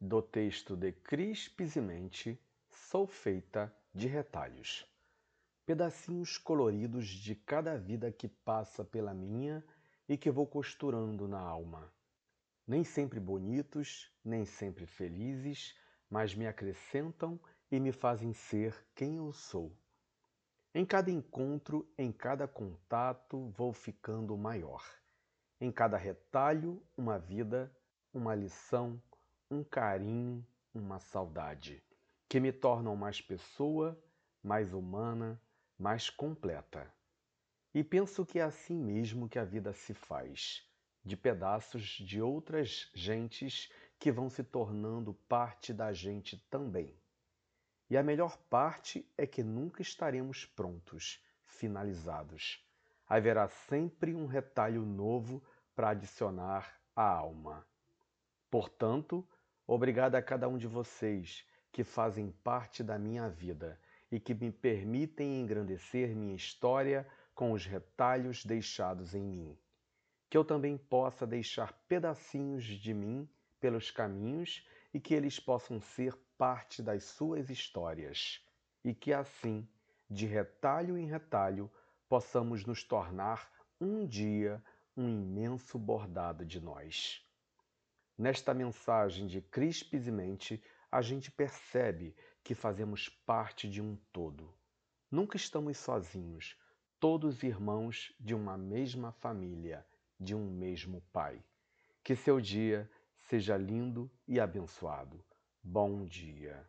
do texto de Cris Pisimente, Sou feita de retalhos. Pedacinhos coloridos de cada vida que passa pela minha e que vou costurando na alma. Nem sempre bonitos, nem sempre felizes, mas me acrescentam e me fazem ser quem eu sou. Em cada encontro, em cada contato, vou ficando maior. Em cada retalho, uma vida, uma lição, um carinho, uma saudade, que me tornam mais pessoa, mais humana, mais completa. E penso que é assim mesmo que a vida se faz, de pedaços de outras gentes que vão se tornando parte da gente também. E a melhor parte é que nunca estaremos prontos, finalizados. Haverá sempre um retalho novo para adicionar à alma. Portanto, obrigado a cada um de vocês que fazem parte da minha vida e que me permitem engrandecer minha história com os retalhos deixados em mim. Que eu também possa deixar pedacinhos de mim pelos caminhos e que eles possam ser parte das suas histórias, e que assim, de retalho em retalho, possamos nos tornar um dia um imenso bordado de nós. Nesta mensagem de Crispes e Mente, a gente percebe que fazemos parte de um todo. Nunca estamos sozinhos, todos irmãos de uma mesma família, de um mesmo Pai. Que seu dia seja lindo e abençoado. Bom dia.